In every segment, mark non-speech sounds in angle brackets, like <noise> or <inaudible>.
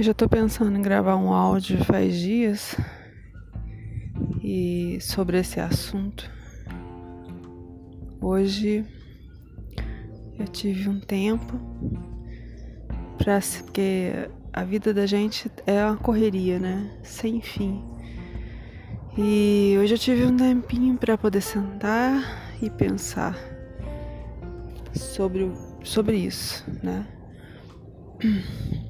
Eu já tô pensando em gravar um áudio faz dias e sobre esse assunto. Hoje eu tive um tempo para porque a vida da gente é uma correria, né? Sem fim. E hoje eu tive um tempinho para poder sentar e pensar sobre sobre isso, né? <clears throat>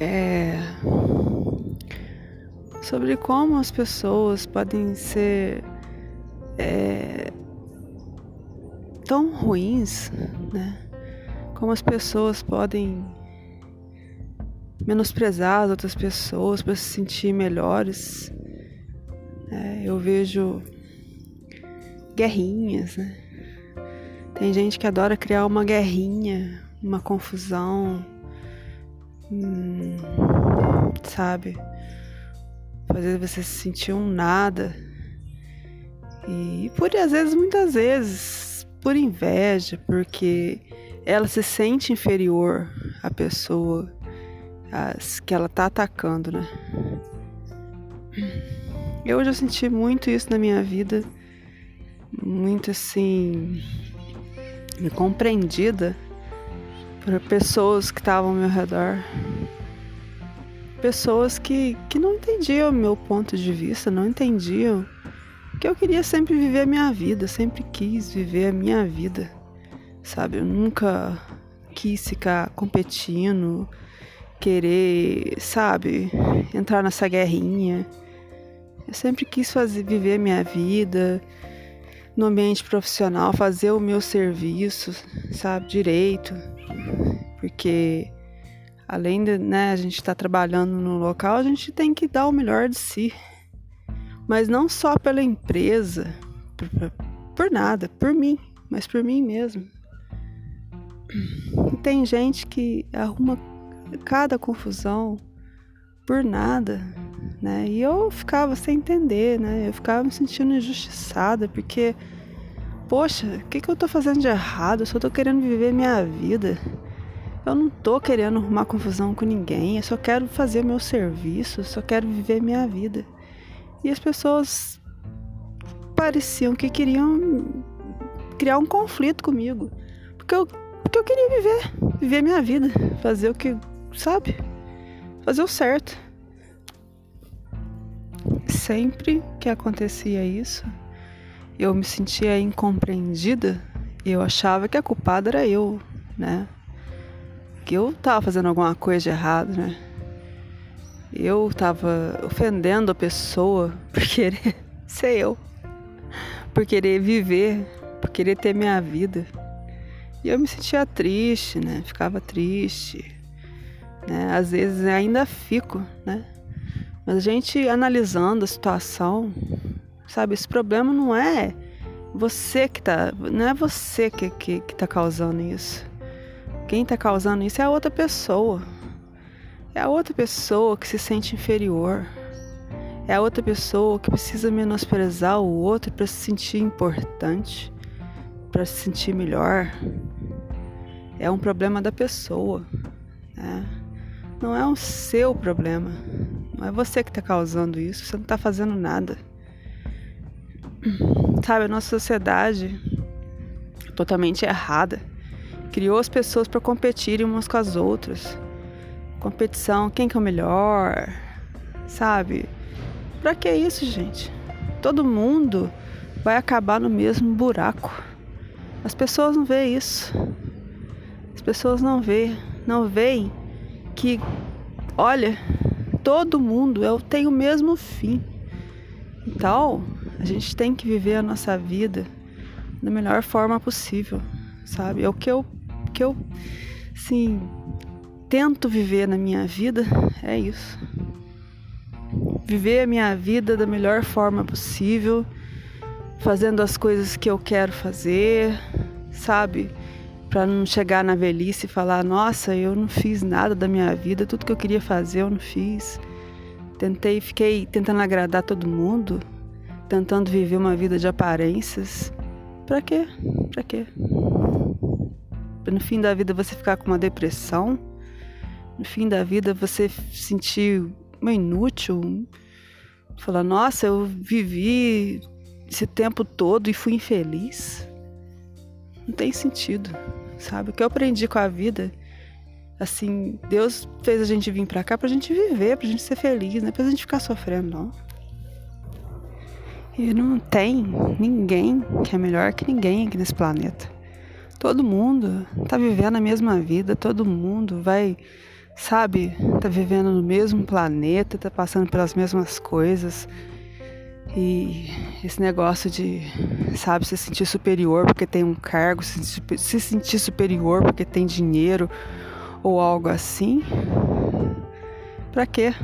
é, sobre como as pessoas podem ser é, tão ruins, né? Como as pessoas podem menosprezar as outras pessoas para se sentir melhores. É, eu vejo guerrinhas, né? Tem gente que adora criar uma guerrinha, uma confusão, hum, sabe? Fazer você se sentir um nada. E por às vezes, muitas vezes, por inveja, porque ela se sente inferior à pessoa que ela tá atacando, né? Eu já senti muito isso na minha vida, muito assim, incompreendida por pessoas que estavam ao meu redor. Pessoas que, que não entendiam o meu ponto de vista, não entendiam que eu queria sempre viver a minha vida, sempre quis viver a minha vida, sabe? Eu nunca quis ficar competindo, querer, sabe, entrar nessa guerrinha. Eu sempre quis fazer viver a minha vida no ambiente profissional, fazer o meu serviço, sabe, direito, porque além de né, a gente estar tá trabalhando no local, a gente tem que dar o melhor de si. Mas não só pela empresa, por, por nada, por mim, mas por mim mesmo. E tem gente que arruma cada confusão por nada, né? E eu ficava sem entender, né? Eu ficava me sentindo injustiçada, porque poxa, o que, que eu tô fazendo de errado? Eu só tô querendo viver minha vida. Eu não tô querendo arrumar confusão com ninguém, eu só quero fazer meu serviço, eu só quero viver minha vida. E as pessoas pareciam que queriam criar um conflito comigo. Porque eu, porque eu queria viver, viver minha vida, fazer o que, sabe? Fazer o certo. Sempre que acontecia isso, eu me sentia incompreendida, eu achava que a culpada era eu, né? Que eu tava fazendo alguma coisa de errado, né? Eu tava ofendendo a pessoa <laughs> por querer ser eu, por querer viver, por querer ter minha vida. E eu me sentia triste, né? Ficava triste. Né? Às vezes ainda fico, né? Mas a gente analisando a situação, Sabe, esse problema não é você que tá, não é você que, que, que tá causando isso. Quem tá causando isso é a outra pessoa. É a outra pessoa que se sente inferior. É a outra pessoa que precisa menosprezar o outro para se sentir importante, para se sentir melhor. É um problema da pessoa. Né? Não é o seu problema. Não é você que está causando isso. Você não está fazendo nada. Sabe, a nossa sociedade totalmente errada criou as pessoas para competirem umas com as outras. Competição, quem que é o melhor? Sabe? Pra que isso, gente? Todo mundo vai acabar no mesmo buraco. As pessoas não veem isso. As pessoas não veem, não veem que, olha, todo mundo tem o mesmo fim. Então, a gente tem que viver a nossa vida da melhor forma possível, sabe? É o que eu, que eu, sim, tento viver na minha vida é isso. Viver a minha vida da melhor forma possível, fazendo as coisas que eu quero fazer, sabe? Para não chegar na velhice e falar: nossa, eu não fiz nada da minha vida, tudo que eu queria fazer eu não fiz. Tentei, fiquei tentando agradar todo mundo, tentando viver uma vida de aparências. Pra quê? Pra quê? Pra no fim da vida você ficar com uma depressão, no fim da vida você sentir uma inútil, falar, nossa, eu vivi esse tempo todo e fui infeliz. Não tem sentido, sabe? O que eu aprendi com a vida, assim, Deus fez a gente vir pra cá pra gente viver, pra gente ser feliz, não é pra gente ficar sofrendo, não. E não tem ninguém que é melhor que ninguém aqui nesse planeta. Todo mundo tá vivendo a mesma vida, todo mundo vai sabe, tá vivendo no mesmo planeta, tá passando pelas mesmas coisas. E esse negócio de, sabe, se sentir superior porque tem um cargo, se sentir superior porque tem dinheiro ou algo assim. Pra quê?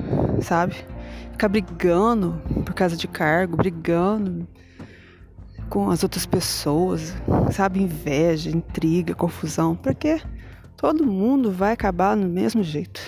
Sabe? Ficar brigando por causa de cargo, brigando com as outras pessoas, sabe? Inveja, intriga, confusão. Pra quê? todo mundo vai acabar no mesmo jeito.